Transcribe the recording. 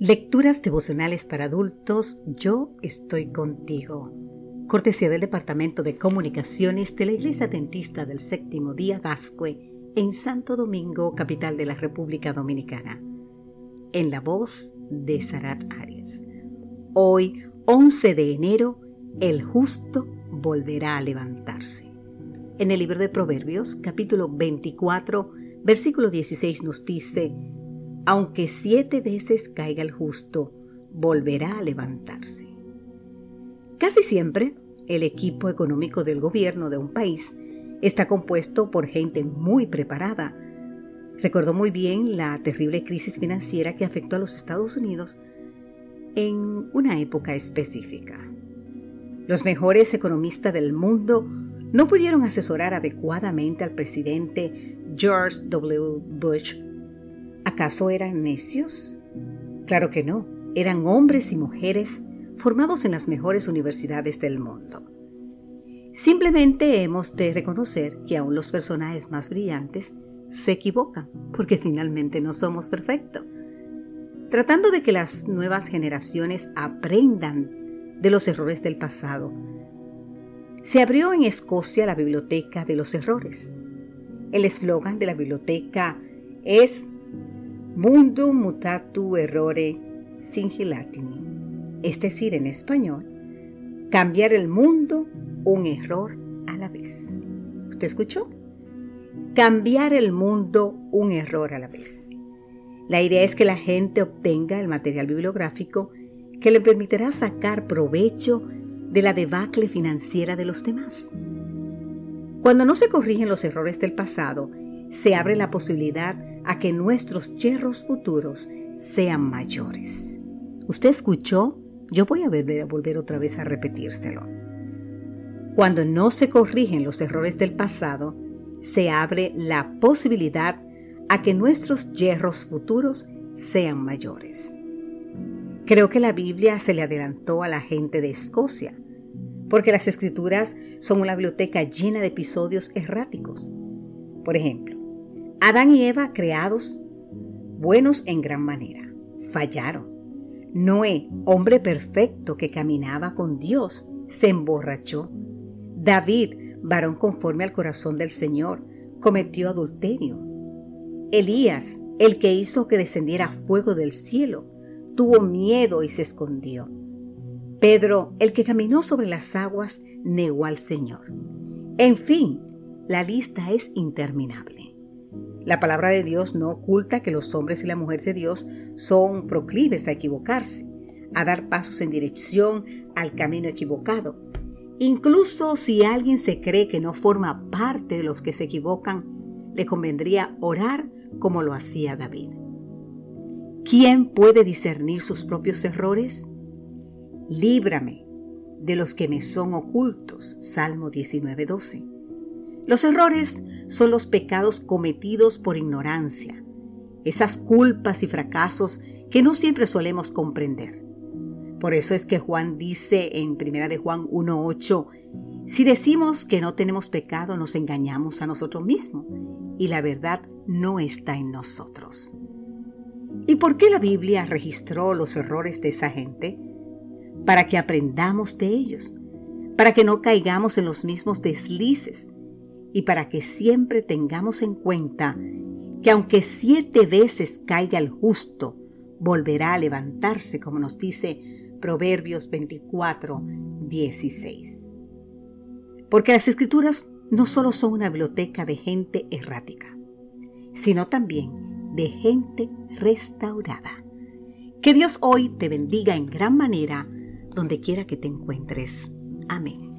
Lecturas devocionales para adultos, yo estoy contigo. Cortesía del Departamento de Comunicaciones de la Iglesia Dentista del Séptimo Día Gascue en Santo Domingo, capital de la República Dominicana. En la voz de Sarat Arias. Hoy, 11 de enero, el justo volverá a levantarse. En el libro de Proverbios, capítulo 24, versículo 16 nos dice, aunque siete veces caiga el justo, volverá a levantarse. Casi siempre, el equipo económico del gobierno de un país está compuesto por gente muy preparada. Recuerdo muy bien la terrible crisis financiera que afectó a los Estados Unidos en una época específica. Los mejores economistas del mundo no pudieron asesorar adecuadamente al presidente George W. Bush ¿Acaso eran necios? Claro que no, eran hombres y mujeres formados en las mejores universidades del mundo. Simplemente hemos de reconocer que aún los personajes más brillantes se equivocan, porque finalmente no somos perfectos. Tratando de que las nuevas generaciones aprendan de los errores del pasado, se abrió en Escocia la Biblioteca de los Errores. El eslogan de la biblioteca es Mundo mutatu errore singilatini, es decir, en español, cambiar el mundo un error a la vez. ¿Usted escuchó? Cambiar el mundo un error a la vez. La idea es que la gente obtenga el material bibliográfico que le permitirá sacar provecho de la debacle financiera de los demás. Cuando no se corrigen los errores del pasado, se abre la posibilidad a que nuestros yerros futuros sean mayores. ¿Usted escuchó? Yo voy a volver, a volver otra vez a repetírselo. Cuando no se corrigen los errores del pasado, se abre la posibilidad a que nuestros yerros futuros sean mayores. Creo que la Biblia se le adelantó a la gente de Escocia, porque las escrituras son una biblioteca llena de episodios erráticos. Por ejemplo, Adán y Eva creados buenos en gran manera, fallaron. Noé, hombre perfecto que caminaba con Dios, se emborrachó. David, varón conforme al corazón del Señor, cometió adulterio. Elías, el que hizo que descendiera fuego del cielo, tuvo miedo y se escondió. Pedro, el que caminó sobre las aguas, negó al Señor. En fin, la lista es interminable. La palabra de Dios no oculta que los hombres y las mujeres de Dios son proclives a equivocarse, a dar pasos en dirección al camino equivocado. Incluso si alguien se cree que no forma parte de los que se equivocan, le convendría orar como lo hacía David. ¿Quién puede discernir sus propios errores? Líbrame de los que me son ocultos. Salmo 19:12. Los errores son los pecados cometidos por ignorancia, esas culpas y fracasos que no siempre solemos comprender. Por eso es que Juan dice en 1 de Juan 1:8, si decimos que no tenemos pecado, nos engañamos a nosotros mismos y la verdad no está en nosotros. ¿Y por qué la Biblia registró los errores de esa gente? Para que aprendamos de ellos, para que no caigamos en los mismos deslices y para que siempre tengamos en cuenta que aunque siete veces caiga el justo, volverá a levantarse, como nos dice Proverbios 24, 16. Porque las escrituras no solo son una biblioteca de gente errática, sino también de gente restaurada. Que Dios hoy te bendiga en gran manera donde quiera que te encuentres. Amén.